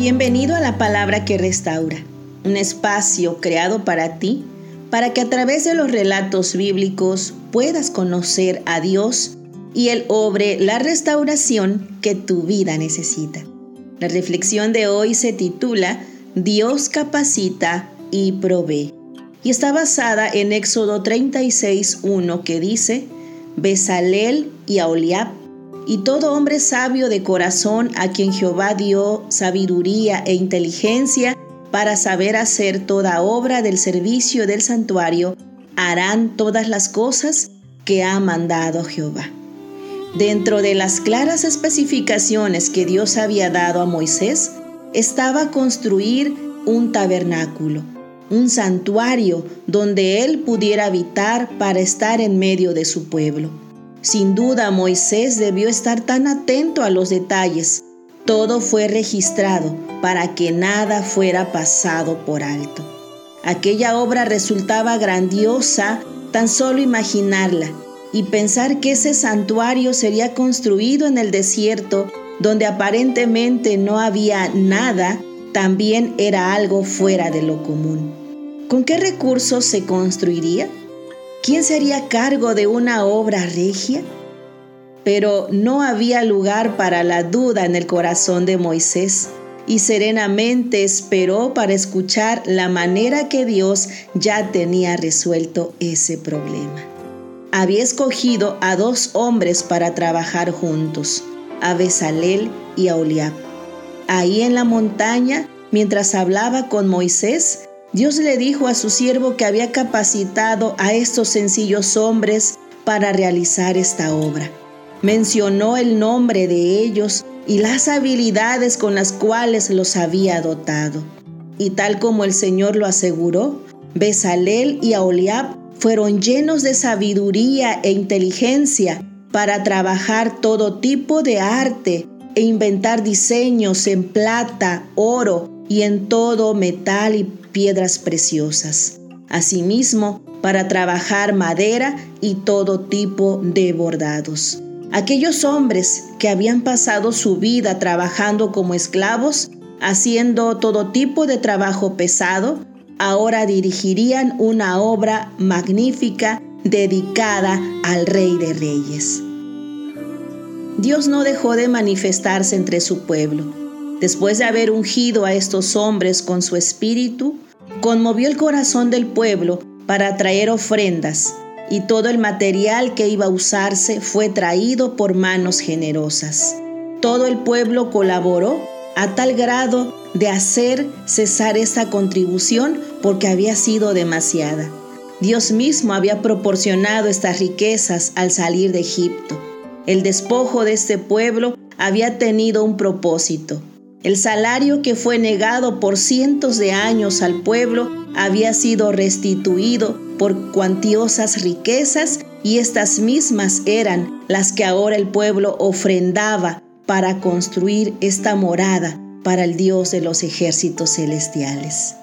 Bienvenido a la palabra que restaura, un espacio creado para ti, para que a través de los relatos bíblicos puedas conocer a Dios y Él obre la restauración que tu vida necesita. La reflexión de hoy se titula Dios capacita y provee y está basada en Éxodo 36.1 que dice, Besalel y Aholiab y todo hombre sabio de corazón a quien Jehová dio sabiduría e inteligencia para saber hacer toda obra del servicio del santuario, harán todas las cosas que ha mandado Jehová. Dentro de las claras especificaciones que Dios había dado a Moisés, estaba construir un tabernáculo, un santuario donde él pudiera habitar para estar en medio de su pueblo. Sin duda Moisés debió estar tan atento a los detalles. Todo fue registrado para que nada fuera pasado por alto. Aquella obra resultaba grandiosa tan solo imaginarla y pensar que ese santuario sería construido en el desierto donde aparentemente no había nada, también era algo fuera de lo común. ¿Con qué recursos se construiría? ¿Quién sería cargo de una obra regia? Pero no había lugar para la duda en el corazón de Moisés y serenamente esperó para escuchar la manera que Dios ya tenía resuelto ese problema. Había escogido a dos hombres para trabajar juntos, a Besalel y a Oliab. Ahí en la montaña, mientras hablaba con Moisés, Dios le dijo a su siervo que había capacitado a estos sencillos hombres para realizar esta obra. Mencionó el nombre de ellos y las habilidades con las cuales los había dotado. Y tal como el Señor lo aseguró, Besalel y Aholiab fueron llenos de sabiduría e inteligencia para trabajar todo tipo de arte e inventar diseños en plata, oro y en todo metal y piedras preciosas. Asimismo, para trabajar madera y todo tipo de bordados. Aquellos hombres que habían pasado su vida trabajando como esclavos, haciendo todo tipo de trabajo pesado, ahora dirigirían una obra magnífica dedicada al Rey de Reyes. Dios no dejó de manifestarse entre su pueblo Después de haber ungido a estos hombres con su espíritu, conmovió el corazón del pueblo para traer ofrendas, y todo el material que iba a usarse fue traído por manos generosas. Todo el pueblo colaboró a tal grado de hacer cesar esa contribución porque había sido demasiada. Dios mismo había proporcionado estas riquezas al salir de Egipto. El despojo de este pueblo había tenido un propósito, el salario que fue negado por cientos de años al pueblo había sido restituido por cuantiosas riquezas y estas mismas eran las que ahora el pueblo ofrendaba para construir esta morada para el Dios de los ejércitos celestiales.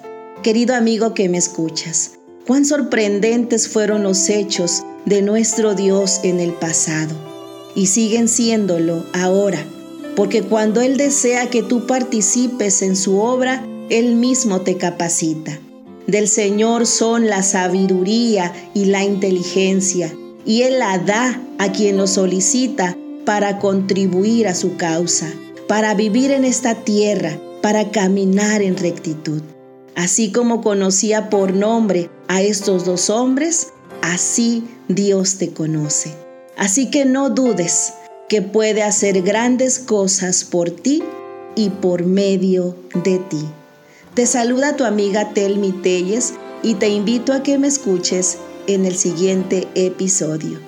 Querido amigo que me escuchas, cuán sorprendentes fueron los hechos de nuestro Dios en el pasado y siguen siéndolo ahora porque cuando Él desea que tú participes en su obra, Él mismo te capacita. Del Señor son la sabiduría y la inteligencia, y Él la da a quien lo solicita para contribuir a su causa, para vivir en esta tierra, para caminar en rectitud. Así como conocía por nombre a estos dos hombres, así Dios te conoce. Así que no dudes, que puede hacer grandes cosas por ti y por medio de ti. Te saluda tu amiga Telmi Telles y te invito a que me escuches en el siguiente episodio.